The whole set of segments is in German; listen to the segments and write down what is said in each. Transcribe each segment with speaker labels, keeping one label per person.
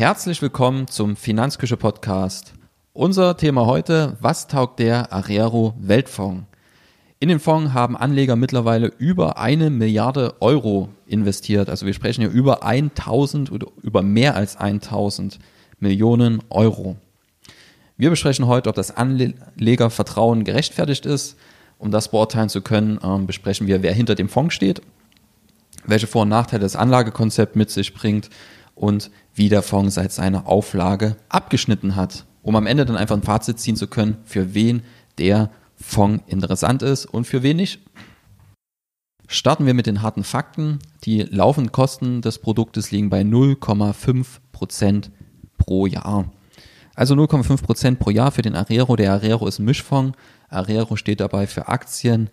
Speaker 1: Herzlich willkommen zum Finanzküche Podcast. Unser Thema heute, was taugt der Arero Weltfonds? In den Fonds haben Anleger mittlerweile über eine Milliarde Euro investiert. Also wir sprechen hier über 1000 oder über mehr als 1000 Millionen Euro. Wir besprechen heute, ob das Anlegervertrauen gerechtfertigt ist. Um das beurteilen zu können, ähm, besprechen wir, wer hinter dem Fonds steht, welche Vor- und Nachteile das Anlagekonzept mit sich bringt und wie der Fonds seit seiner Auflage abgeschnitten hat, um am Ende dann einfach ein Fazit ziehen zu können, für wen der Fonds interessant ist und für wen nicht. Starten wir mit den harten Fakten. Die laufenden Kosten des Produktes liegen bei 0,5 Prozent pro Jahr. Also 0,5 Prozent pro Jahr für den Arero. Der Arero ist ein Mischfonds. Arero steht dabei für Aktien,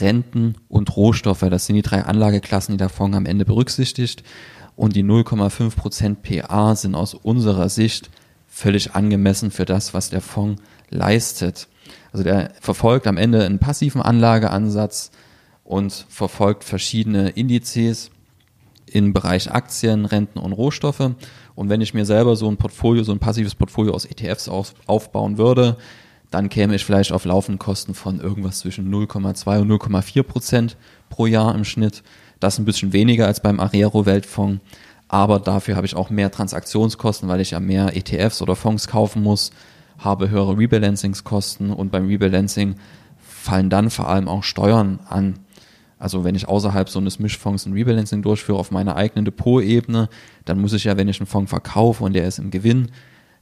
Speaker 1: Renten und Rohstoffe. Das sind die drei Anlageklassen, die der Fonds am Ende berücksichtigt. Und die 0,5 Prozent PA sind aus unserer Sicht völlig angemessen für das, was der Fonds leistet. Also der verfolgt am Ende einen passiven Anlageansatz und verfolgt verschiedene Indizes im Bereich Aktien, Renten und Rohstoffe. Und wenn ich mir selber so ein Portfolio, so ein passives Portfolio aus ETFs auf, aufbauen würde, dann käme ich vielleicht auf laufende Kosten von irgendwas zwischen 0,2 und 0,4 Prozent pro Jahr im Schnitt. Das ein bisschen weniger als beim Arero Weltfonds, aber dafür habe ich auch mehr Transaktionskosten, weil ich ja mehr ETFs oder Fonds kaufen muss habe höhere Rebalancingskosten und beim Rebalancing fallen dann vor allem auch Steuern an. Also wenn ich außerhalb so eines Mischfonds ein Rebalancing durchführe auf meiner eigenen Depotebene, dann muss ich ja, wenn ich einen Fonds verkaufe und der ist im Gewinn,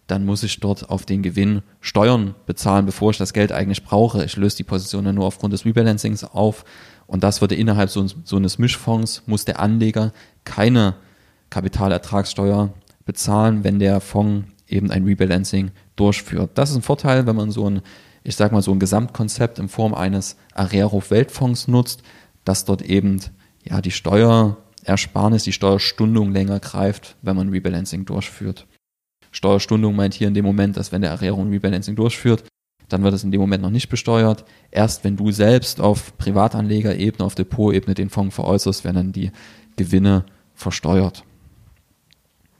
Speaker 1: dann muss ich dort auf den Gewinn Steuern bezahlen, bevor ich das Geld eigentlich brauche. Ich löse die Position dann nur aufgrund des Rebalancings auf und das würde innerhalb so, so eines Mischfonds, muss der Anleger keine Kapitalertragssteuer bezahlen, wenn der Fonds eben ein Rebalancing durchführt. Das ist ein Vorteil, wenn man so ein, ich sag mal, so ein Gesamtkonzept in Form eines Arero-Weltfonds nutzt, dass dort eben ja die Steuerersparnis, die Steuerstundung länger greift, wenn man Rebalancing durchführt. Steuerstundung meint hier in dem Moment, dass wenn der Arero ein Rebalancing durchführt, dann wird es in dem Moment noch nicht besteuert. Erst wenn du selbst auf Privatanlegerebene, auf Depotebene den Fonds veräußerst, werden dann die Gewinne versteuert.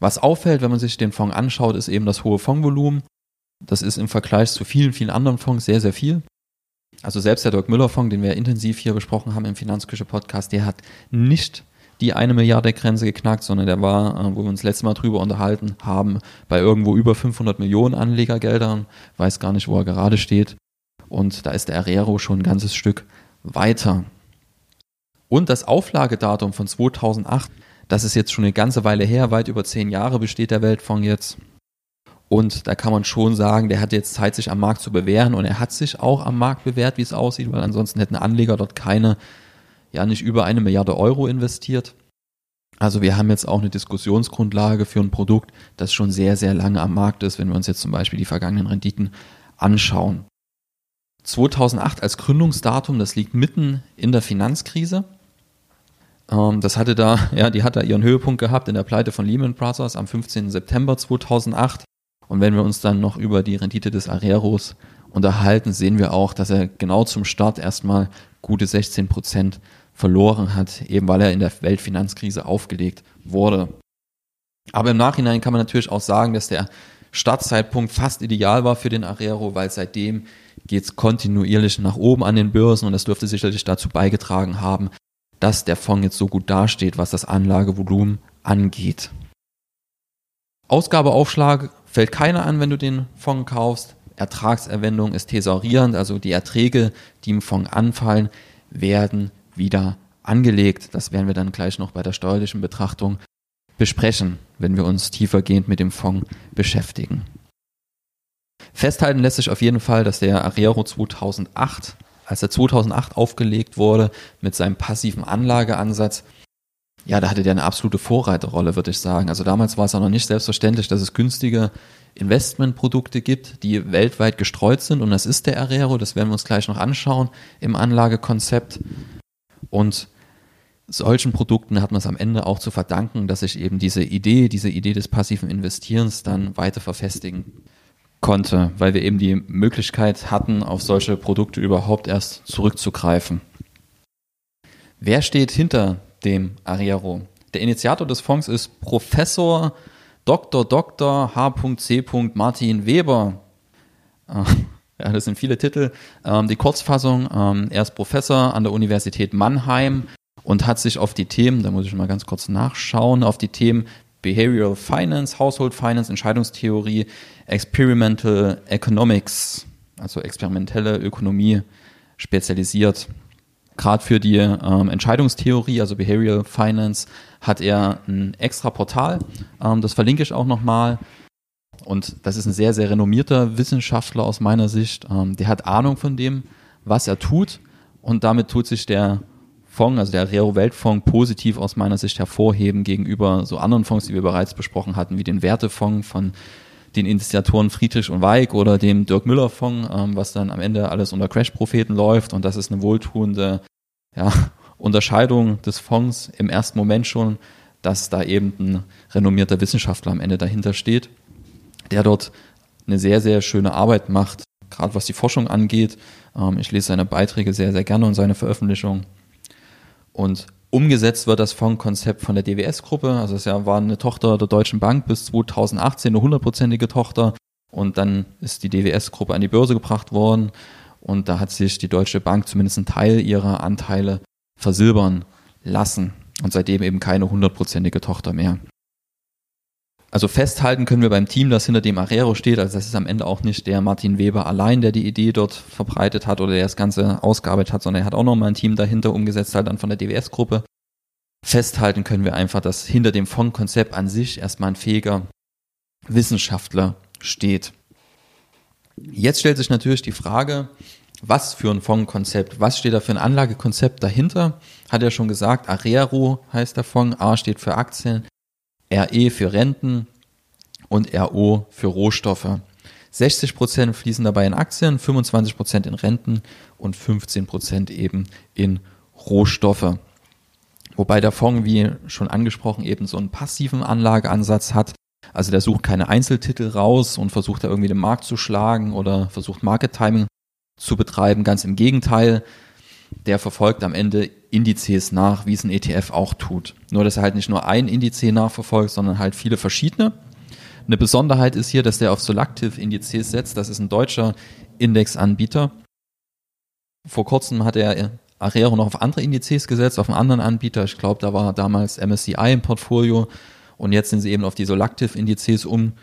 Speaker 1: Was auffällt, wenn man sich den Fonds anschaut, ist eben das hohe Fondsvolumen. Das ist im Vergleich zu vielen, vielen anderen Fonds sehr, sehr viel. Also selbst der Dirk Müller Fonds, den wir intensiv hier besprochen haben im Finanzküche Podcast, der hat nicht die eine Milliarde Grenze geknackt, sondern der war, äh, wo wir uns letztes Mal drüber unterhalten haben, bei irgendwo über 500 Millionen Anlegergeldern. Weiß gar nicht, wo er gerade steht. Und da ist der Arero schon ein ganzes Stück weiter. Und das Auflagedatum von 2008 das ist jetzt schon eine ganze Weile her, weit über zehn Jahre besteht der Weltfonds jetzt. Und da kann man schon sagen, der hat jetzt Zeit, sich am Markt zu bewähren und er hat sich auch am Markt bewährt, wie es aussieht, weil ansonsten hätten Anleger dort keine, ja nicht über eine Milliarde Euro investiert. Also wir haben jetzt auch eine Diskussionsgrundlage für ein Produkt, das schon sehr, sehr lange am Markt ist, wenn wir uns jetzt zum Beispiel die vergangenen Renditen anschauen. 2008 als Gründungsdatum, das liegt mitten in der Finanzkrise. Ähm, das hatte da, ja, die hat da ihren Höhepunkt gehabt in der Pleite von Lehman Brothers am 15. September 2008. Und wenn wir uns dann noch über die Rendite des Areros unterhalten, sehen wir auch, dass er genau zum Start erstmal gute 16 Prozent verloren hat, eben weil er in der Weltfinanzkrise aufgelegt wurde. Aber im Nachhinein kann man natürlich auch sagen, dass der Startzeitpunkt fast ideal war für den Arero, weil seitdem geht es kontinuierlich nach oben an den Börsen und das dürfte sicherlich dazu beigetragen haben, dass der Fonds jetzt so gut dasteht, was das Anlagevolumen angeht. Ausgabeaufschlag fällt keiner an, wenn du den Fonds kaufst. Ertragserwendung ist thesaurierend, also die Erträge, die im Fonds anfallen, werden wieder angelegt. Das werden wir dann gleich noch bei der steuerlichen Betrachtung besprechen, wenn wir uns tiefergehend mit dem Fonds beschäftigen. Festhalten lässt sich auf jeden Fall, dass der Arero 2008 als er 2008 aufgelegt wurde mit seinem passiven Anlageansatz, ja, da hatte der eine absolute Vorreiterrolle, würde ich sagen. Also damals war es auch noch nicht selbstverständlich, dass es günstige Investmentprodukte gibt, die weltweit gestreut sind. Und das ist der Arero, das werden wir uns gleich noch anschauen im Anlagekonzept. Und solchen Produkten hat man es am Ende auch zu verdanken, dass sich eben diese Idee, diese Idee des passiven Investierens dann weiter verfestigen konnte, weil wir eben die Möglichkeit hatten, auf solche Produkte überhaupt erst zurückzugreifen. Wer steht hinter dem Arriero? Der Initiator des Fonds ist Professor Dr. Dr. H.C. Martin Weber. Äh, ja, das sind viele Titel. Ähm, die Kurzfassung, ähm, er ist Professor an der Universität Mannheim und hat sich auf die Themen, da muss ich mal ganz kurz nachschauen, auf die Themen Behavioral Finance, Household Finance, Entscheidungstheorie, Experimental Economics, also experimentelle Ökonomie spezialisiert. Gerade für die ähm, Entscheidungstheorie, also Behavioral Finance, hat er ein extra Portal. Ähm, das verlinke ich auch nochmal. Und das ist ein sehr, sehr renommierter Wissenschaftler aus meiner Sicht. Ähm, der hat Ahnung von dem, was er tut. Und damit tut sich der Fonds, also der Rero Weltfonds, positiv aus meiner Sicht hervorheben gegenüber so anderen Fonds, die wir bereits besprochen hatten, wie den Wertefonds von den Initiatoren Friedrich und Weig oder dem Dirk Müller Fonds, ähm, was dann am Ende alles unter Crash-Propheten läuft. Und das ist eine wohltuende ja, Unterscheidung des Fonds im ersten Moment schon, dass da eben ein renommierter Wissenschaftler am Ende dahinter steht, der dort eine sehr, sehr schöne Arbeit macht, gerade was die Forschung angeht. Ähm, ich lese seine Beiträge sehr, sehr gerne und seine Veröffentlichungen. Und umgesetzt wird das Fondskonzept von der DWS-Gruppe. Also es war eine Tochter der Deutschen Bank bis 2018, eine hundertprozentige Tochter. Und dann ist die DWS-Gruppe an die Börse gebracht worden. Und da hat sich die Deutsche Bank zumindest einen Teil ihrer Anteile versilbern lassen. Und seitdem eben keine hundertprozentige Tochter mehr. Also festhalten können wir beim Team, das hinter dem Arero steht. Also das ist am Ende auch nicht der Martin Weber allein, der die Idee dort verbreitet hat oder der das Ganze ausgearbeitet hat, sondern er hat auch nochmal ein Team dahinter umgesetzt, halt dann von der DWS-Gruppe. Festhalten können wir einfach, dass hinter dem Fondkonzept an sich erstmal ein fähiger Wissenschaftler steht. Jetzt stellt sich natürlich die Frage, was für ein Fondkonzept, was steht da für ein Anlagekonzept dahinter? Hat er schon gesagt, Arero heißt der Fonds, A steht für Aktien, RE für Renten und RO für Rohstoffe. 60 Prozent fließen dabei in Aktien, 25 Prozent in Renten und 15 Prozent eben in Rohstoffe. Wobei der Fonds, wie schon angesprochen, eben so einen passiven Anlageansatz hat. Also der sucht keine Einzeltitel raus und versucht da irgendwie den Markt zu schlagen oder versucht Market Timing zu betreiben. Ganz im Gegenteil, der verfolgt am Ende Indizes nach, wie es ein ETF auch tut. Nur, dass er halt nicht nur ein Indiz nachverfolgt, sondern halt viele verschiedene. Eine Besonderheit ist hier, dass der auf Solactive Indizes setzt. Das ist ein deutscher Indexanbieter. Vor kurzem hat er Arero noch auf andere Indizes gesetzt, auf einen anderen Anbieter. Ich glaube, da war damals MSCI im Portfolio. Und jetzt sind sie eben auf die Solactive Indizes umgestiegen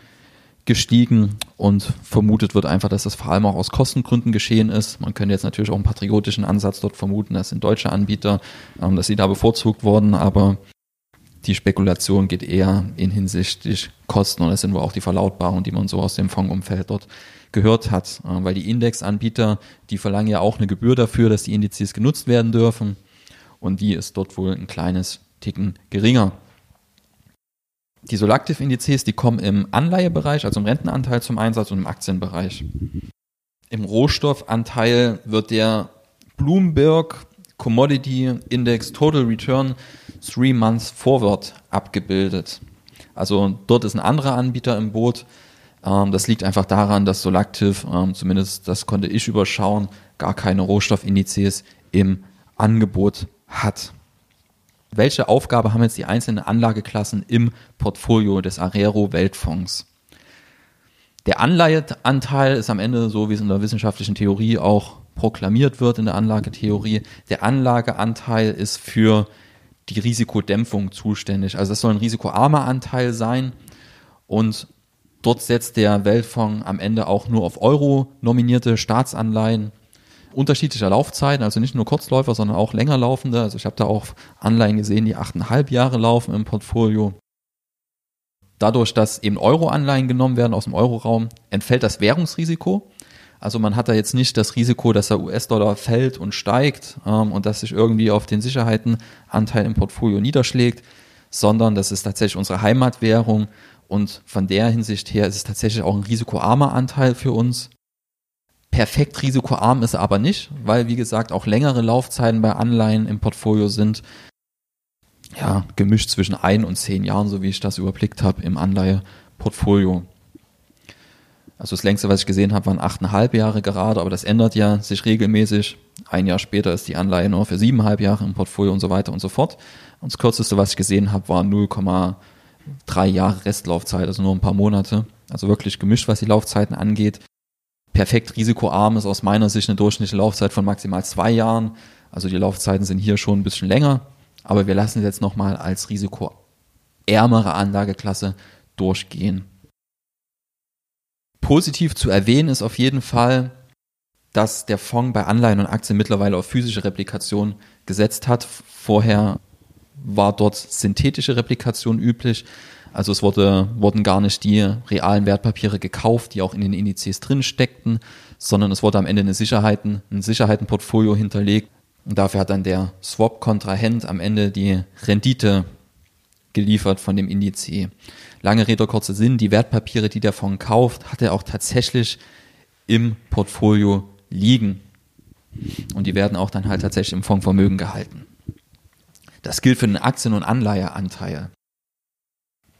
Speaker 1: gestiegen und vermutet wird einfach, dass das vor allem auch aus Kostengründen geschehen ist. Man könnte jetzt natürlich auch einen patriotischen Ansatz dort vermuten, das sind deutsche Anbieter, ähm, dass sie da bevorzugt wurden, aber die Spekulation geht eher in hinsichtlich Kosten und das sind wohl auch die Verlautbarungen, die man so aus dem Fondsumfeld dort gehört hat, äh, weil die Indexanbieter, die verlangen ja auch eine Gebühr dafür, dass die Indizes genutzt werden dürfen und die ist dort wohl ein kleines Ticken geringer. Die Solactive-Indizes, die kommen im Anleihebereich, also im Rentenanteil zum Einsatz und im Aktienbereich. Im Rohstoffanteil wird der Bloomberg Commodity Index Total Return Three Months Forward abgebildet. Also dort ist ein anderer Anbieter im Boot. Ähm, das liegt einfach daran, dass Solactive, ähm, zumindest das konnte ich überschauen, gar keine Rohstoffindizes im Angebot hat welche Aufgabe haben jetzt die einzelnen Anlageklassen im Portfolio des Arero Weltfonds? Der Anleiheanteil ist am Ende, so wie es in der wissenschaftlichen Theorie auch proklamiert wird in der Anlagetheorie, der Anlageanteil ist für die Risikodämpfung zuständig. Also das soll ein risikoarmer Anteil sein und dort setzt der Weltfonds am Ende auch nur auf Euro nominierte Staatsanleihen unterschiedlicher Laufzeiten, also nicht nur Kurzläufer, sondern auch länger laufende. Also ich habe da auch Anleihen gesehen, die achteinhalb Jahre laufen im Portfolio. Dadurch, dass eben Euro-Anleihen genommen werden aus dem Euroraum, entfällt das Währungsrisiko. Also man hat da jetzt nicht das Risiko, dass der US-Dollar fällt und steigt ähm, und dass sich irgendwie auf den Sicherheitenanteil im Portfolio niederschlägt, sondern das ist tatsächlich unsere Heimatwährung und von der Hinsicht her ist es tatsächlich auch ein risikoarmer Anteil für uns. Perfekt risikoarm ist er aber nicht, weil wie gesagt auch längere Laufzeiten bei Anleihen im Portfolio sind. Ja, gemischt zwischen ein und zehn Jahren, so wie ich das überblickt habe im Anleiheportfolio. Also das längste, was ich gesehen habe, waren achteinhalb Jahre gerade, aber das ändert ja sich regelmäßig. Ein Jahr später ist die Anleihe nur für siebeneinhalb Jahre im Portfolio und so weiter und so fort. Und das kürzeste, was ich gesehen habe, war 0,9 drei Jahre Restlaufzeit, also nur ein paar Monate. Also wirklich gemischt, was die Laufzeiten angeht. Perfekt risikoarm ist aus meiner Sicht eine durchschnittliche Laufzeit von maximal zwei Jahren. Also die Laufzeiten sind hier schon ein bisschen länger, aber wir lassen es jetzt nochmal als risikoärmere Anlageklasse durchgehen. Positiv zu erwähnen ist auf jeden Fall, dass der Fonds bei Anleihen und Aktien mittlerweile auf physische Replikation gesetzt hat. Vorher war dort synthetische Replikation üblich. Also es wurde, wurden gar nicht die realen Wertpapiere gekauft, die auch in den Indizes drin steckten, sondern es wurde am Ende eine Sicherheiten, ein Sicherheitenportfolio hinterlegt. Und dafür hat dann der Swap-Kontrahent am Ende die Rendite geliefert von dem Indiz. Lange Rede, kurzer Sinn, die Wertpapiere, die der Fonds kauft, hat er auch tatsächlich im Portfolio liegen. Und die werden auch dann halt tatsächlich im Fondsvermögen gehalten. Das gilt für den Aktien- und Anleiheanteil.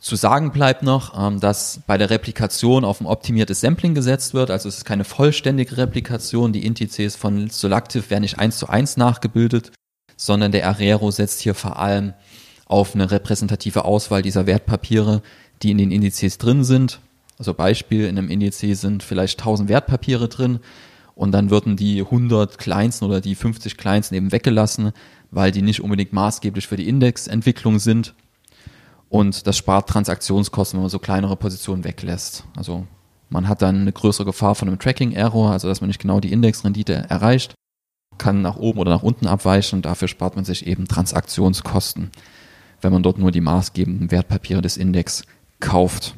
Speaker 1: Zu sagen bleibt noch, ähm, dass bei der Replikation auf ein optimiertes Sampling gesetzt wird. Also es ist keine vollständige Replikation. Die Indizes von Solactive werden nicht eins zu eins nachgebildet, sondern der Arero setzt hier vor allem auf eine repräsentative Auswahl dieser Wertpapiere, die in den Indizes drin sind. Also Beispiel, in einem Indiz sind vielleicht 1000 Wertpapiere drin und dann würden die 100 kleinsten oder die 50 kleinsten eben weggelassen, weil die nicht unbedingt maßgeblich für die Indexentwicklung sind. Und das spart Transaktionskosten, wenn man so kleinere Positionen weglässt. Also man hat dann eine größere Gefahr von einem Tracking-Error, also dass man nicht genau die Indexrendite erreicht, kann nach oben oder nach unten abweichen und dafür spart man sich eben Transaktionskosten, wenn man dort nur die maßgebenden Wertpapiere des Index kauft.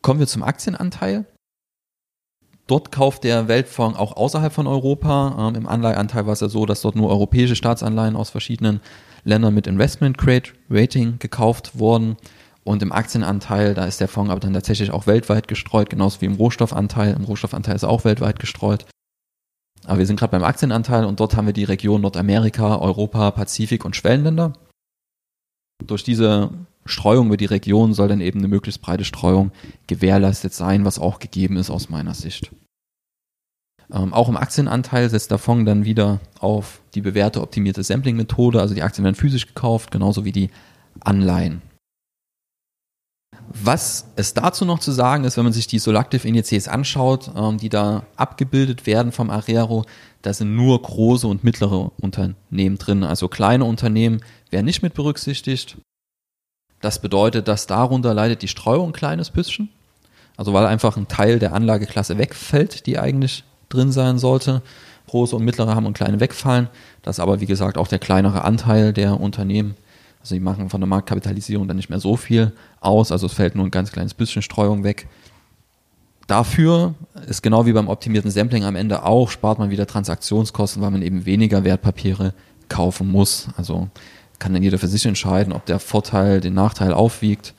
Speaker 1: Kommen wir zum Aktienanteil. Dort kauft der Weltfonds auch außerhalb von Europa. Ähm, Im Anleiheanteil war es ja so, dass dort nur europäische Staatsanleihen aus verschiedenen Ländern mit Investment Grade Rating gekauft wurden. Und im Aktienanteil, da ist der Fonds aber dann tatsächlich auch weltweit gestreut, genauso wie im Rohstoffanteil. Im Rohstoffanteil ist er auch weltweit gestreut. Aber wir sind gerade beim Aktienanteil und dort haben wir die Region Nordamerika, Europa, Pazifik und Schwellenländer. Durch diese Streuung über die Region soll dann eben eine möglichst breite Streuung gewährleistet sein, was auch gegeben ist aus meiner Sicht. Ähm, auch im Aktienanteil setzt der Fonds dann wieder auf die bewährte optimierte Sampling-Methode, also die Aktien werden physisch gekauft, genauso wie die Anleihen. Was es dazu noch zu sagen ist, wenn man sich die Solactive-Indizes anschaut, ähm, die da abgebildet werden vom Arero, da sind nur große und mittlere Unternehmen drin. Also kleine Unternehmen werden nicht mit berücksichtigt. Das bedeutet, dass darunter leidet die Streuung ein kleines bisschen. Also weil einfach ein Teil der Anlageklasse wegfällt, die eigentlich drin sein sollte. Große und mittlere haben und kleine wegfallen. Das ist aber, wie gesagt, auch der kleinere Anteil der Unternehmen. Also die machen von der Marktkapitalisierung dann nicht mehr so viel aus. Also es fällt nur ein ganz kleines bisschen Streuung weg. Dafür ist genau wie beim optimierten Sampling am Ende auch, spart man wieder Transaktionskosten, weil man eben weniger Wertpapiere kaufen muss. Also kann dann jeder für sich entscheiden, ob der Vorteil den Nachteil aufwiegt.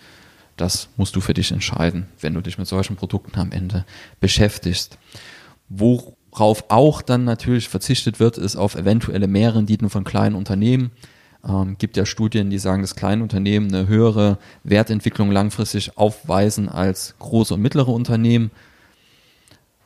Speaker 1: Das musst du für dich entscheiden, wenn du dich mit solchen Produkten am Ende beschäftigst. Worauf auch dann natürlich verzichtet wird, ist auf eventuelle Mehrrenditen von kleinen Unternehmen. Ähm, gibt ja Studien, die sagen, dass kleine Unternehmen eine höhere Wertentwicklung langfristig aufweisen als große und mittlere Unternehmen.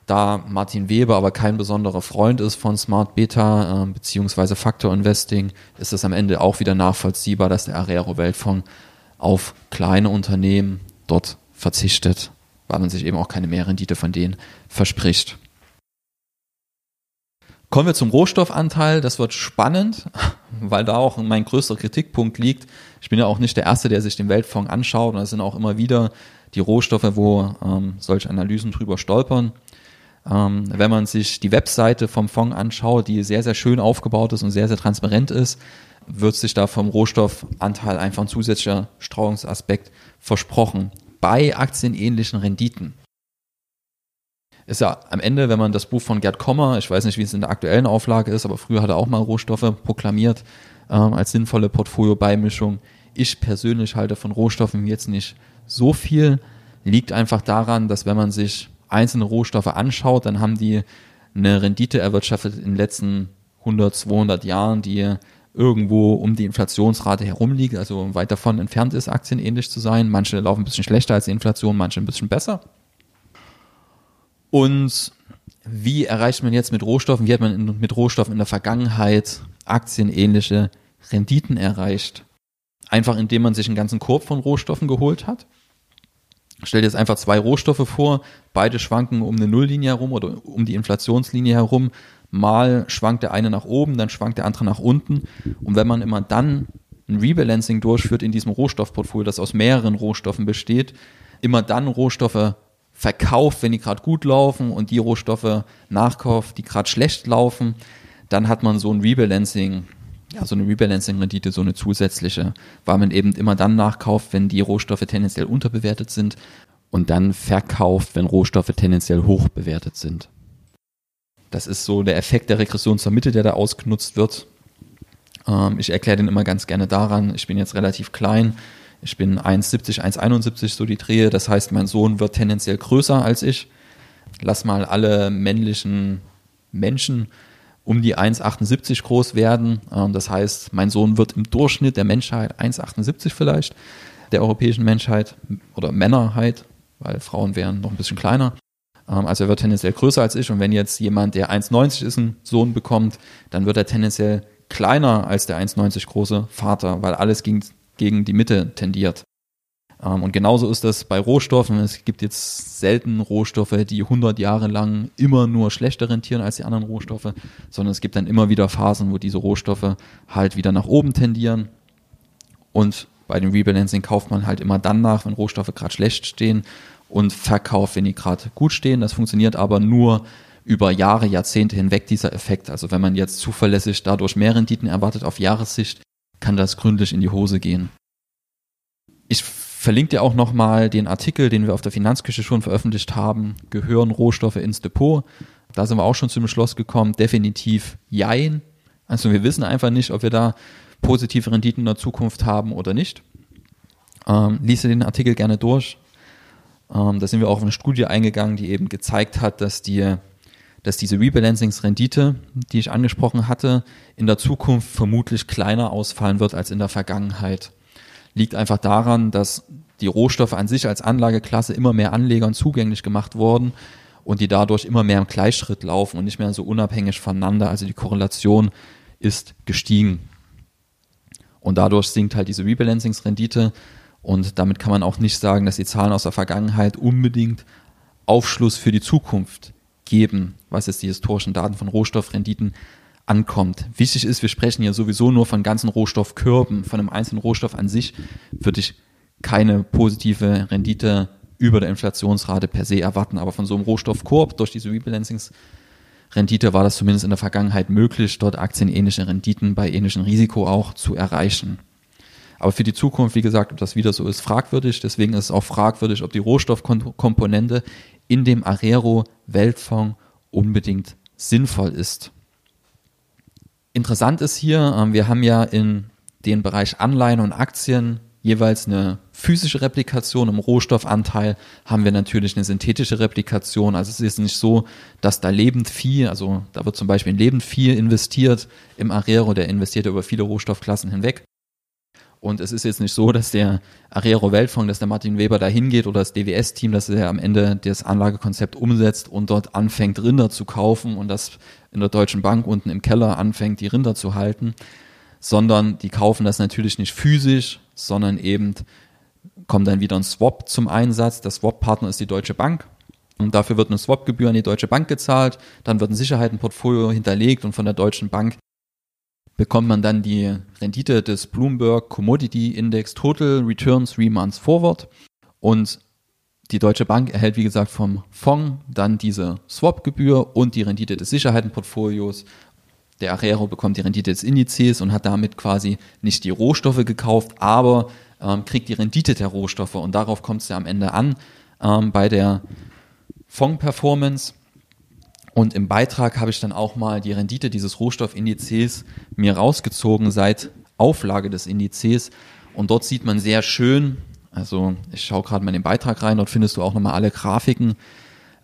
Speaker 1: Da Martin Weber aber kein besonderer Freund ist von Smart Beta äh, beziehungsweise Factor Investing, ist es am Ende auch wieder nachvollziehbar, dass der Arero Weltfonds auf kleine Unternehmen dort verzichtet, weil man sich eben auch keine Mehrrendite von denen verspricht. Kommen wir zum Rohstoffanteil. Das wird spannend, weil da auch mein größter Kritikpunkt liegt. Ich bin ja auch nicht der Erste, der sich den Weltfonds anschaut. Und es sind auch immer wieder die Rohstoffe, wo ähm, solche Analysen drüber stolpern. Ähm, wenn man sich die Webseite vom Fonds anschaut, die sehr, sehr schön aufgebaut ist und sehr, sehr transparent ist, wird sich da vom Rohstoffanteil einfach ein zusätzlicher Streuungsaspekt versprochen. Bei aktienähnlichen Renditen. Ist ja am Ende, wenn man das Buch von Gerd Kommer, ich weiß nicht, wie es in der aktuellen Auflage ist, aber früher hat er auch mal Rohstoffe proklamiert ähm, als sinnvolle Portfolio-Beimischung. Ich persönlich halte von Rohstoffen jetzt nicht so viel. Liegt einfach daran, dass wenn man sich einzelne Rohstoffe anschaut, dann haben die eine Rendite erwirtschaftet in den letzten 100, 200 Jahren, die irgendwo um die Inflationsrate herum liegt, also weit davon entfernt ist, aktienähnlich zu sein. Manche laufen ein bisschen schlechter als die Inflation, manche ein bisschen besser. Und wie erreicht man jetzt mit Rohstoffen, wie hat man mit Rohstoffen in der Vergangenheit aktienähnliche Renditen erreicht? Einfach indem man sich einen ganzen Korb von Rohstoffen geholt hat. Stell dir jetzt einfach zwei Rohstoffe vor, beide schwanken um eine Nulllinie herum oder um die Inflationslinie herum. Mal schwankt der eine nach oben, dann schwankt der andere nach unten. Und wenn man immer dann ein Rebalancing durchführt in diesem Rohstoffportfolio, das aus mehreren Rohstoffen besteht, immer dann Rohstoffe verkauft, wenn die gerade gut laufen und die Rohstoffe nachkauft, die gerade schlecht laufen, dann hat man so ein Rebalancing, ja, so eine Rebalancing-Rendite, so eine zusätzliche, weil man eben immer dann nachkauft, wenn die Rohstoffe tendenziell unterbewertet sind und dann verkauft, wenn Rohstoffe tendenziell hoch bewertet sind. Das ist so der Effekt der Regression zur Mitte, der da ausgenutzt wird. Ähm, ich erkläre den immer ganz gerne daran, ich bin jetzt relativ klein, ich bin 1,70, 1,71 so die Drehe, das heißt, mein Sohn wird tendenziell größer als ich. Lass mal alle männlichen Menschen um die 1,78 groß werden. Ähm, das heißt, mein Sohn wird im Durchschnitt der Menschheit 1,78 vielleicht, der europäischen Menschheit oder Männerheit, weil Frauen wären noch ein bisschen kleiner. Ähm, also er wird tendenziell größer als ich und wenn jetzt jemand, der 1,90 ist, einen Sohn bekommt, dann wird er tendenziell kleiner als der 1,90 große Vater, weil alles gegen, gegen die Mitte tendiert. Ähm, und genauso ist das bei Rohstoffen. Es gibt jetzt selten Rohstoffe, die 100 Jahre lang immer nur schlechter rentieren als die anderen Rohstoffe, sondern es gibt dann immer wieder Phasen, wo diese Rohstoffe halt wieder nach oben tendieren. Und bei dem Rebalancing kauft man halt immer dann nach, wenn Rohstoffe gerade schlecht stehen und verkauft, wenn die gerade gut stehen. Das funktioniert aber nur über Jahre, Jahrzehnte hinweg, dieser Effekt. Also wenn man jetzt zuverlässig dadurch mehr Renditen erwartet auf Jahressicht, kann das gründlich in die Hose gehen. Ich verlinke dir auch nochmal den Artikel, den wir auf der Finanzküche schon veröffentlicht haben. Gehören Rohstoffe ins Depot? Da sind wir auch schon zum Schluss gekommen. Definitiv Jein. Also wir wissen einfach nicht, ob wir da positive Renditen in der Zukunft haben oder nicht. Ähm, lies dir den Artikel gerne durch. Ähm, da sind wir auch auf eine Studie eingegangen, die eben gezeigt hat, dass die dass diese Rebalancingsrendite, die ich angesprochen hatte, in der Zukunft vermutlich kleiner ausfallen wird als in der Vergangenheit liegt einfach daran, dass die Rohstoffe an sich als Anlageklasse immer mehr Anlegern zugänglich gemacht wurden und die dadurch immer mehr im Gleichschritt laufen und nicht mehr so unabhängig voneinander. Also die Korrelation ist gestiegen. Und dadurch sinkt halt diese Rebalancingsrendite und damit kann man auch nicht sagen, dass die Zahlen aus der Vergangenheit unbedingt Aufschluss für die Zukunft geben, was jetzt die historischen Daten von Rohstoffrenditen ankommt. Wichtig ist, wir sprechen ja sowieso nur von ganzen Rohstoffkörben. Von einem einzelnen Rohstoff an sich würde ich keine positive Rendite über der Inflationsrate per se erwarten. Aber von so einem Rohstoffkorb durch diese Rebalancings-Rendite war das zumindest in der Vergangenheit möglich, dort aktienähnliche Renditen bei ähnlichem Risiko auch zu erreichen. Aber für die Zukunft, wie gesagt, ob das wieder so ist, fragwürdig. Deswegen ist es auch fragwürdig, ob die Rohstoffkomponente in dem Arero Weltfonds unbedingt sinnvoll ist. Interessant ist hier, ähm, wir haben ja in den Bereich Anleihen und Aktien jeweils eine physische Replikation. Im Rohstoffanteil haben wir natürlich eine synthetische Replikation. Also es ist nicht so, dass da lebend viel, also da wird zum Beispiel in lebend viel investiert im Arero, der investiert über viele Rohstoffklassen hinweg. Und es ist jetzt nicht so, dass der Arero Weltfonds, dass der Martin Weber da hingeht oder das DWS-Team, dass er am Ende das Anlagekonzept umsetzt und dort anfängt, Rinder zu kaufen und das in der Deutschen Bank unten im Keller anfängt, die Rinder zu halten, sondern die kaufen das natürlich nicht physisch, sondern eben kommt dann wieder ein Swap zum Einsatz. Der Swap-Partner ist die Deutsche Bank. Und dafür wird eine Swap-Gebühr an die Deutsche Bank gezahlt. Dann wird ein Sicherheitenportfolio hinterlegt und von der Deutschen Bank bekommt man dann die Rendite des Bloomberg Commodity Index Total Return Three Months Forward. Und die Deutsche Bank erhält, wie gesagt, vom Fonds dann diese Swap-Gebühr und die Rendite des Sicherheitenportfolios. Der Arero bekommt die Rendite des Indizes und hat damit quasi nicht die Rohstoffe gekauft, aber ähm, kriegt die Rendite der Rohstoffe. Und darauf kommt es ja am Ende an ähm, bei der Fonds-Performance. Und im Beitrag habe ich dann auch mal die Rendite dieses Rohstoffindizes mir rausgezogen seit Auflage des Indizes. Und dort sieht man sehr schön, also ich schaue gerade mal in den Beitrag rein, dort findest du auch nochmal alle Grafiken.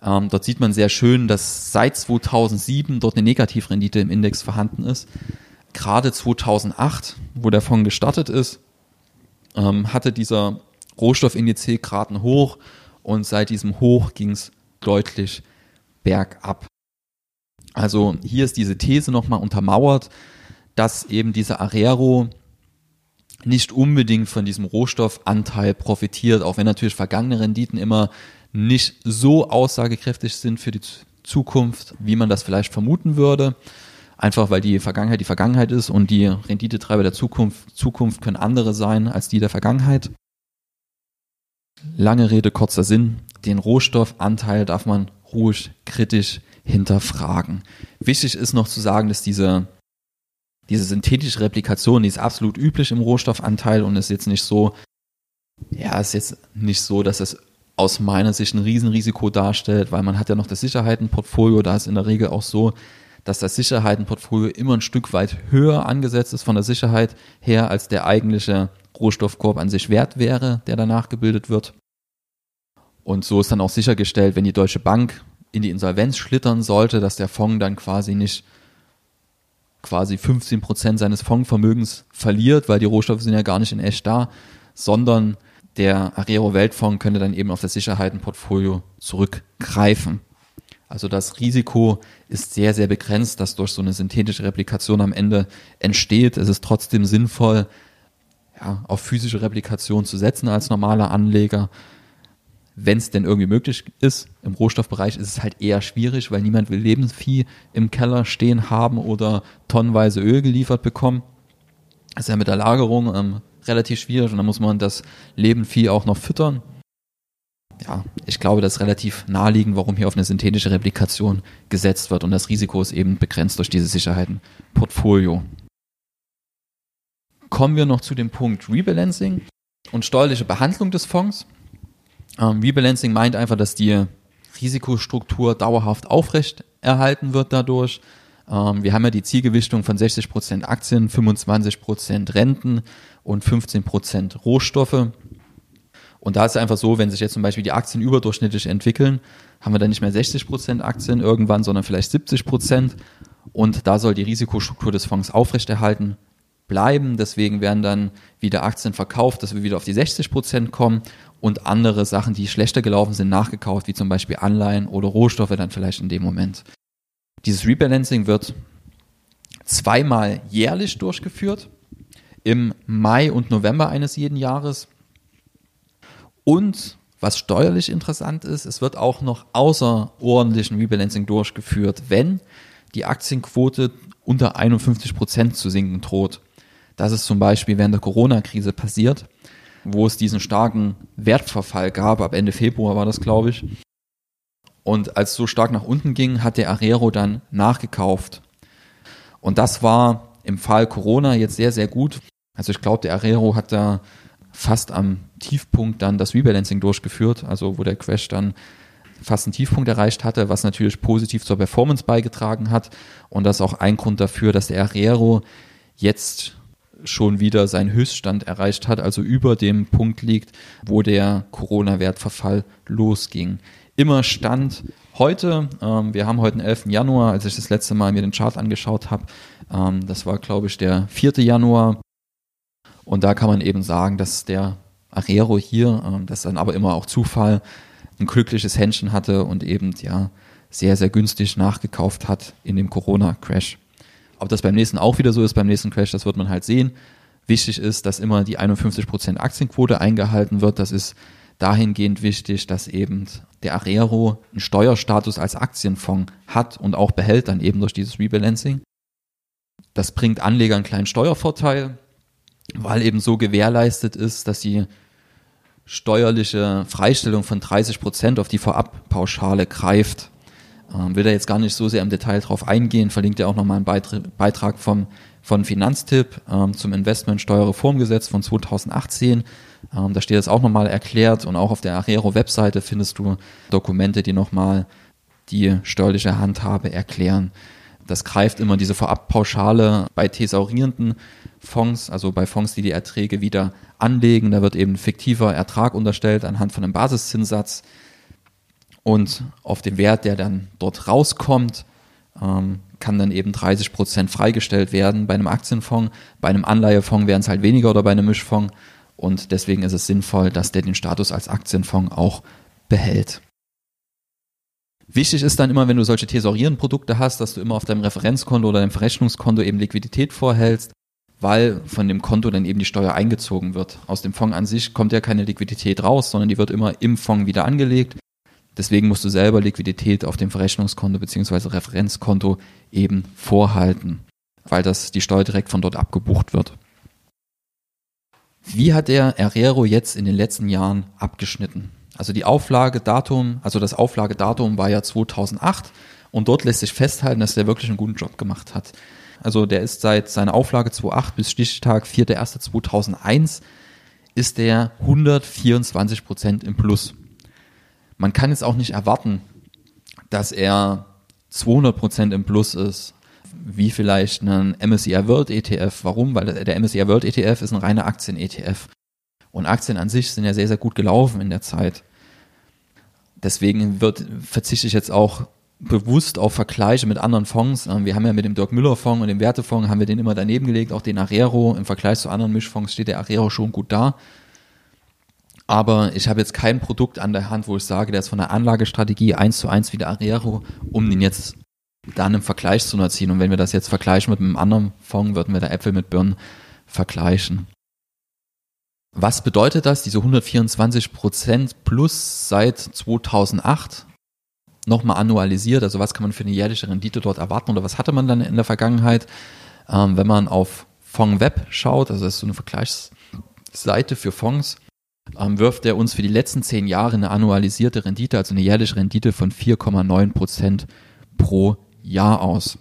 Speaker 1: Ähm, dort sieht man sehr schön, dass seit 2007 dort eine Negativrendite im Index vorhanden ist. Gerade 2008, wo der Fonds gestartet ist, ähm, hatte dieser Rohstoffindiz gerade einen Hoch und seit diesem Hoch ging es deutlich bergab. Also hier ist diese These nochmal untermauert, dass eben diese Arero nicht unbedingt von diesem Rohstoffanteil profitiert, auch wenn natürlich vergangene Renditen immer nicht so aussagekräftig sind für die Zukunft, wie man das vielleicht vermuten würde. Einfach weil die Vergangenheit die Vergangenheit ist und die Renditetreiber der Zukunft, Zukunft können andere sein als die der Vergangenheit. Lange Rede, kurzer Sinn. Den Rohstoffanteil darf man ruhig kritisch hinterfragen. Wichtig ist noch zu sagen, dass diese, diese synthetische Replikation, die ist absolut üblich im Rohstoffanteil und ist jetzt nicht so, ja, ist jetzt nicht so, dass es aus meiner Sicht ein Riesenrisiko darstellt, weil man hat ja noch das Sicherheitenportfolio, da ist in der Regel auch so, dass das Sicherheitenportfolio immer ein Stück weit höher angesetzt ist von der Sicherheit her, als der eigentliche Rohstoffkorb an sich wert wäre, der danach gebildet wird. Und so ist dann auch sichergestellt, wenn die Deutsche Bank in die Insolvenz schlittern sollte, dass der Fonds dann quasi nicht quasi 15 Prozent seines Fondsvermögens verliert, weil die Rohstoffe sind ja gar nicht in echt da, sondern der Arero Weltfonds könnte dann eben auf das Sicherheitenportfolio zurückgreifen. Also das Risiko ist sehr, sehr begrenzt, dass durch so eine synthetische Replikation am Ende entsteht. Es ist trotzdem sinnvoll, ja, auf physische Replikation zu setzen als normaler Anleger. Wenn es denn irgendwie möglich ist, im Rohstoffbereich ist es halt eher schwierig, weil niemand will Lebensvieh im Keller stehen haben oder tonnenweise Öl geliefert bekommen. Das ist ja mit der Lagerung ähm, relativ schwierig und dann muss man das Lebendvieh auch noch füttern ja, ich glaube, das ist relativ naheliegend, warum hier auf eine synthetische Replikation gesetzt wird und das Risiko ist eben begrenzt durch diese Sicherheitenportfolio. Kommen wir noch zu dem Punkt Rebalancing und steuerliche Behandlung des Fonds. Ähm, Rebalancing meint einfach, dass die Risikostruktur dauerhaft aufrecht erhalten wird dadurch. Ähm, wir haben ja die Zielgewichtung von 60% Aktien, 25% Renten und 15% Rohstoffe. Und da ist es einfach so, wenn sich jetzt zum Beispiel die Aktien überdurchschnittlich entwickeln, haben wir dann nicht mehr 60 Prozent Aktien irgendwann, sondern vielleicht 70 Prozent. Und da soll die Risikostruktur des Fonds aufrechterhalten bleiben. Deswegen werden dann wieder Aktien verkauft, dass wir wieder auf die 60 Prozent kommen und andere Sachen, die schlechter gelaufen sind, nachgekauft, wie zum Beispiel Anleihen oder Rohstoffe dann vielleicht in dem Moment. Dieses Rebalancing wird zweimal jährlich durchgeführt, im Mai und November eines jeden Jahres. Und was steuerlich interessant ist, es wird auch noch außerordentlichen Rebalancing durchgeführt, wenn die Aktienquote unter 51 Prozent zu sinken droht. Das ist zum Beispiel während der Corona-Krise passiert, wo es diesen starken Wertverfall gab. Ab Ende Februar war das, glaube ich. Und als es so stark nach unten ging, hat der Arero dann nachgekauft. Und das war im Fall Corona jetzt sehr, sehr gut. Also ich glaube, der Arero hat da fast am Tiefpunkt dann das Rebalancing durchgeführt, also wo der Crash dann fast einen Tiefpunkt erreicht hatte, was natürlich positiv zur Performance beigetragen hat. Und das ist auch ein Grund dafür, dass der Arero jetzt schon wieder seinen Höchststand erreicht hat, also über dem Punkt liegt, wo der Corona-Wertverfall losging. Immer Stand heute, ähm, wir haben heute den 11. Januar, als ich das letzte Mal mir den Chart angeschaut habe, ähm, das war glaube ich der 4. Januar, und da kann man eben sagen, dass der Arero hier, äh, das dann aber immer auch Zufall, ein glückliches Händchen hatte und eben ja sehr, sehr günstig nachgekauft hat in dem Corona-Crash. Ob das beim nächsten auch wieder so ist, beim nächsten Crash, das wird man halt sehen. Wichtig ist, dass immer die 51% Aktienquote eingehalten wird. Das ist dahingehend wichtig, dass eben der Arero einen Steuerstatus als Aktienfonds hat und auch behält dann eben durch dieses Rebalancing. Das bringt Anleger einen kleinen Steuervorteil weil eben so gewährleistet ist, dass die steuerliche Freistellung von 30 Prozent auf die Vorabpauschale greift. Ähm, will da jetzt gar nicht so sehr im Detail drauf eingehen, verlinkt ja auch nochmal einen Beitrag vom, von Finanztipp ähm, zum Investmentsteuerreformgesetz von 2018. Ähm, da steht das auch nochmal erklärt und auch auf der Arero-Webseite findest du Dokumente, die nochmal die steuerliche Handhabe erklären. Das greift immer diese Vorabpauschale bei thesaurierenden Fonds, also bei Fonds, die die Erträge wieder anlegen. Da wird eben fiktiver Ertrag unterstellt anhand von einem Basiszinssatz. Und auf den Wert, der dann dort rauskommt, ähm, kann dann eben 30 Prozent freigestellt werden bei einem Aktienfonds. Bei einem Anleihefonds wären es halt weniger oder bei einem Mischfonds. Und deswegen ist es sinnvoll, dass der den Status als Aktienfonds auch behält. Wichtig ist dann immer, wenn du solche Thesaurierenprodukte hast, dass du immer auf deinem Referenzkonto oder deinem Verrechnungskonto eben Liquidität vorhältst. weil von dem Konto dann eben die Steuer eingezogen wird. Aus dem Fonds an sich kommt ja keine Liquidität raus, sondern die wird immer im Fonds wieder angelegt. Deswegen musst du selber Liquidität auf dem Verrechnungskonto bzw. Referenzkonto eben vorhalten, weil das die Steuer direkt von dort abgebucht wird. Wie hat der Herrero jetzt in den letzten Jahren abgeschnitten? Also die Auflagedatum, also das Auflagedatum war ja 2008 und dort lässt sich festhalten, dass der wirklich einen guten Job gemacht hat. Also der ist seit seiner Auflage 2008 bis Stichtag 4.1.2001 ist der 124 Prozent im Plus. Man kann jetzt auch nicht erwarten, dass er 200 Prozent im Plus ist, wie vielleicht ein MSCI World ETF. Warum? Weil der MSCI World ETF ist ein reiner Aktien-ETF. Und Aktien an sich sind ja sehr, sehr gut gelaufen in der Zeit. Deswegen wird, verzichte ich jetzt auch bewusst auf Vergleiche mit anderen Fonds. Ähm, wir haben ja mit dem Dirk Müller Fonds und dem Wertefonds haben wir den immer daneben gelegt, auch den Arero. Im Vergleich zu anderen Mischfonds steht der Arero schon gut da. Aber ich habe jetzt kein Produkt an der Hand, wo ich sage, der ist von der Anlagestrategie eins zu eins wie der Arero, um den jetzt dann im Vergleich zu erziehen. Und wenn wir das jetzt vergleichen mit einem anderen Fonds, würden wir da Äpfel mit Birnen vergleichen. Was bedeutet das, diese 124 Prozent plus seit 2008? Nochmal annualisiert, also was kann man für eine jährliche Rendite dort erwarten oder was hatte man dann in der Vergangenheit? Ähm, wenn man auf Fonds Web schaut, also das ist so eine Vergleichsseite für Fonds, ähm, wirft er uns für die letzten zehn Jahre eine annualisierte Rendite, also eine jährliche Rendite von 4,9 Prozent pro Jahr aus.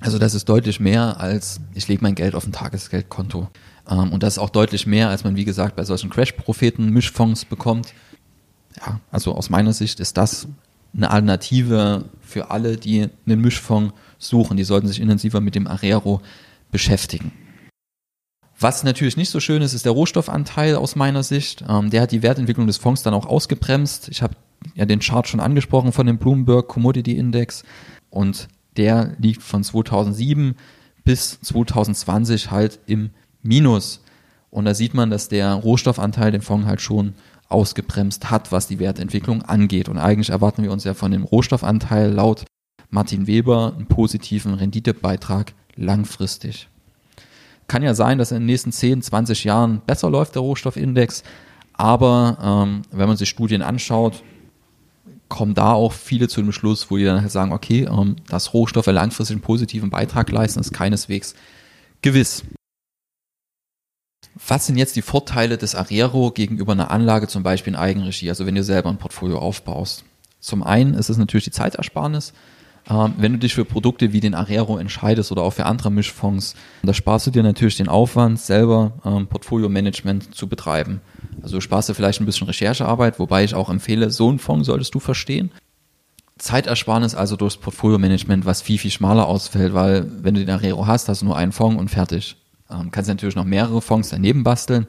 Speaker 1: Also das ist deutlich mehr als ich lege mein Geld auf ein Tagesgeldkonto. Ähm, und das ist auch deutlich mehr, als man, wie gesagt, bei solchen Crash-Propheten Mischfonds bekommt. Ja, also aus meiner Sicht ist das eine Alternative für alle, die einen Mischfonds suchen. Die sollten sich intensiver mit dem Arero beschäftigen. Was natürlich nicht so schön ist, ist der Rohstoffanteil aus meiner Sicht. Ähm, der hat die Wertentwicklung des Fonds dann auch ausgebremst. Ich habe ja den Chart schon angesprochen von dem Bloomberg Commodity Index und der liegt von 2007 bis 2020 halt im Minus. Und da sieht man, dass der Rohstoffanteil den Fonds halt schon ausgebremst hat, was die Wertentwicklung angeht. Und eigentlich erwarten wir uns ja von dem Rohstoffanteil laut Martin Weber einen positiven Renditebeitrag langfristig. Kann ja sein, dass in den nächsten 10, 20 Jahren besser läuft der Rohstoffindex, aber ähm, wenn man sich Studien anschaut, kommen da auch viele zu dem Schluss, wo die dann halt sagen, okay, ähm, dass Rohstoffe langfristig einen positiven Beitrag leisten, ist keineswegs gewiss. Was sind jetzt die Vorteile des Arero gegenüber einer Anlage, zum Beispiel in Eigenregie, also wenn du selber ein Portfolio aufbaust? Zum einen ist es natürlich die Zeitersparnis. Ähm, wenn du dich für Produkte wie den Arero entscheidest oder auch für andere Mischfonds, da sparst du dir natürlich den Aufwand, selber ähm, Portfolio-Management zu betreiben. Also du sparst dir vielleicht ein bisschen Recherchearbeit, wobei ich auch empfehle, so einen Fonds solltest du verstehen. Zeitersparnis also durchs Portfolio-Management, was viel, viel schmaler ausfällt, weil wenn du den Arero hast, hast du nur einen Fonds und fertig. Ähm, kannst natürlich noch mehrere Fonds daneben basteln,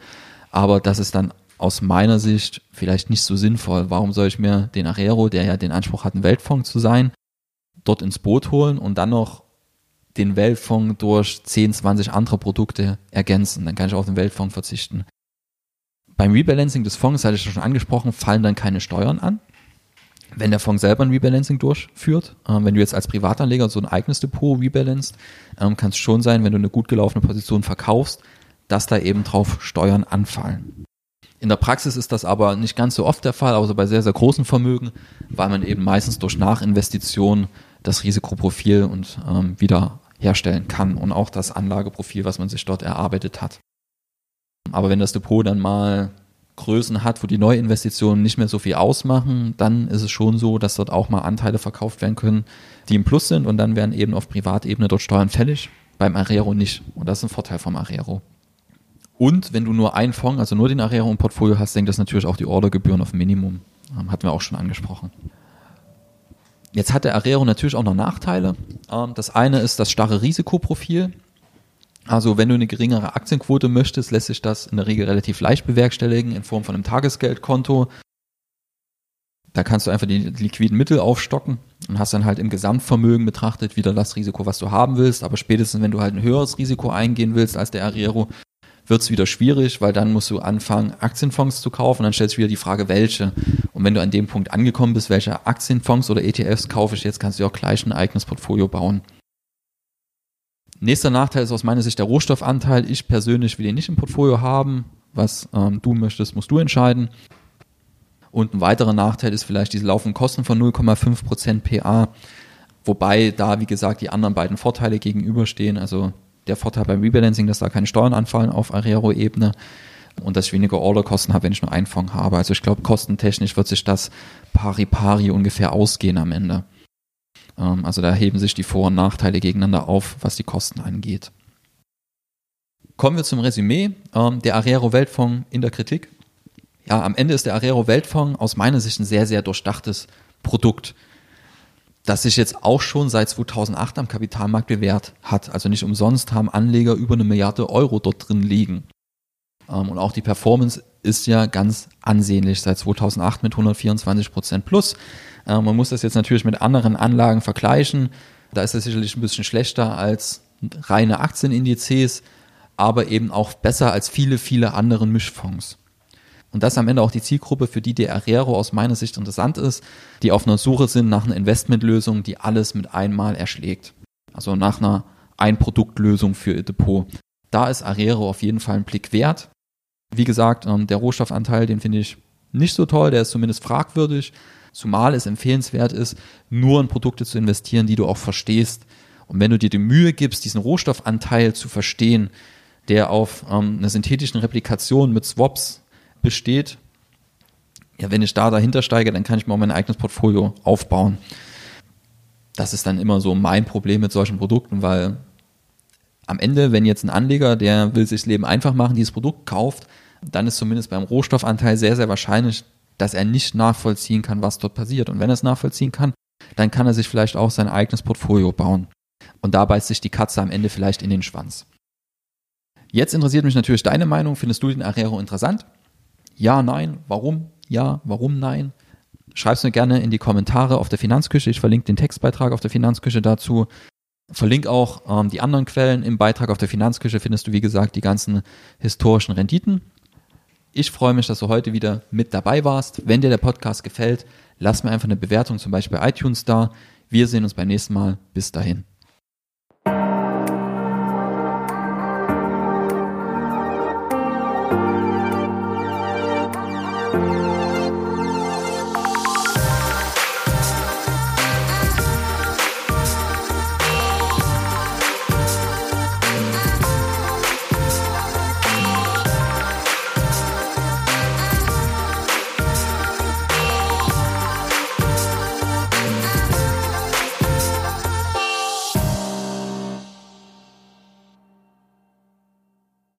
Speaker 1: aber das ist dann aus meiner Sicht vielleicht nicht so sinnvoll. Warum soll ich mir den Arero, der ja den Anspruch hat, ein Weltfonds zu sein, dort ins Boot holen und dann noch den Weltfonds durch 10, 20 andere Produkte ergänzen? Dann kann ich auf den Weltfonds verzichten. Beim Rebalancing des Fonds, hatte ich schon angesprochen, fallen dann keine Steuern an wenn der Fonds selber ein Rebalancing durchführt, ähm, wenn du jetzt als Privatanleger so ein eigenes Depot rebalanced, ähm, kann es schon sein, wenn du eine gut gelaufene Position verkaufst, dass da eben drauf Steuern anfallen. In der Praxis ist das aber nicht ganz so oft der Fall, außer bei sehr, sehr großen Vermögen, weil man eben meistens durch Nachinvestition das Risikoprofil und ähm, wieder herstellen kann und auch das Anlageprofil, was man sich dort erarbeitet hat. Aber wenn das Depot dann mal Größen hat, wo die Neuinvestitionen nicht mehr so viel ausmachen, dann ist es schon so, dass dort auch mal Anteile verkauft werden können, die im Plus sind und dann werden eben auf Privatebene dort Steuern fällig, beim Arero nicht. Und das ist ein Vorteil vom Arero. Und wenn du nur einen Fonds, also nur den Arero im Portfolio hast, senkt das natürlich auch die Ordergebühren auf Minimum. Ähm, hatten wir auch schon angesprochen. Jetzt hat der Arero natürlich auch noch Nachteile. Ähm, das eine ist das starre Risikoprofil. Also wenn du eine geringere Aktienquote möchtest, lässt sich das in der Regel relativ leicht bewerkstelligen in Form von einem Tagesgeldkonto. Da kannst du einfach die liquiden Mittel aufstocken und hast dann halt im Gesamtvermögen betrachtet wieder das Risiko, was du haben willst. Aber spätestens, wenn du halt ein höheres Risiko eingehen willst als der Arriero, wird es wieder schwierig, weil dann musst du anfangen, Aktienfonds zu kaufen. Dann stellt sich wieder die Frage, welche. Und wenn du an dem Punkt angekommen bist, welche Aktienfonds oder ETFs kaufe ich jetzt, kannst du auch gleich ein eigenes Portfolio bauen. Nächster Nachteil ist aus meiner Sicht der Rohstoffanteil. Ich persönlich will ihn nicht im Portfolio haben. Was ähm, du möchtest, musst du entscheiden. Und ein weiterer Nachteil ist vielleicht diese laufenden Kosten von 0,5% PA. Wobei da, wie gesagt, die anderen beiden Vorteile gegenüberstehen. Also der Vorteil beim Rebalancing, dass da keine Steuern anfallen auf Arero-Ebene und dass ich weniger Orderkosten habe, wenn ich nur einen Fonds habe. Also ich glaube, kostentechnisch wird sich das pari pari ungefähr ausgehen am Ende. Ähm, also da heben sich die Vor- und Nachteile gegeneinander auf, was die Kosten angeht. Kommen wir zum Resümee. Ähm, der Arero Weltfonds in der Kritik. Ja, am Ende ist der Arero Weltfonds aus meiner Sicht ein sehr, sehr durchdachtes Produkt das sich jetzt auch schon seit 2008 am Kapitalmarkt bewährt hat. Also nicht umsonst haben Anleger über eine Milliarde Euro dort drin liegen. Ähm, und auch die Performance ist ja ganz ansehnlich seit 2008 mit 124 Prozent plus. Ähm, man muss das jetzt natürlich mit anderen Anlagen vergleichen. Da ist es sicherlich ein bisschen schlechter als reine Aktienindizes, aber eben auch besser als viele, viele andere Mischfonds. Und das ist am Ende auch die Zielgruppe, für die der Arero aus meiner Sicht interessant ist, die auf einer Suche sind nach einer Investmentlösung, die alles mit einmal erschlägt. Also nach einer Ein-Produkt-Lösung für ihr Depot. Da ist Arero auf jeden Fall ein Blick wert. Wie gesagt, ähm, der Rohstoffanteil, den finde ich nicht so toll, der ist zumindest fragwürdig, zumal es empfehlenswert ist, nur in Produkte zu investieren, die du auch verstehst. Und wenn du dir die Mühe gibst, diesen Rohstoffanteil zu verstehen, der auf ähm, einer synthetischen Replikation mit Swaps besteht, ja, wenn ich da dahinter steige, dann kann ich mir auch mein eigenes Portfolio aufbauen. Das ist dann immer so mein Problem mit solchen Produkten, weil am Ende, wenn jetzt ein Anleger, der will sich das Leben einfach machen, dieses Produkt kauft, dann ist zumindest beim Rohstoffanteil sehr, sehr wahrscheinlich, dass er nicht nachvollziehen kann, was dort passiert. Und wenn er es nachvollziehen kann, dann kann er sich vielleicht auch sein eigenes Portfolio bauen. Und da beißt sich die Katze am Ende vielleicht in den Schwanz. Jetzt interessiert mich natürlich deine Meinung. Findest du den Arero interessant? Ja, nein, warum? Ja, warum nein? Schreib's mir gerne in die Kommentare auf der Finanzküche. Ich verlinke den Textbeitrag auf der Finanzküche dazu. Verlinke auch ähm, die anderen Quellen im Beitrag auf der Finanzküche. Findest du, wie gesagt, die ganzen historischen Renditen. Ich freue mich, dass du heute wieder mit dabei warst. Wenn dir der Podcast gefällt, lass mir einfach eine Bewertung, zum Beispiel bei iTunes da. Wir sehen uns beim nächsten Mal. Bis dahin.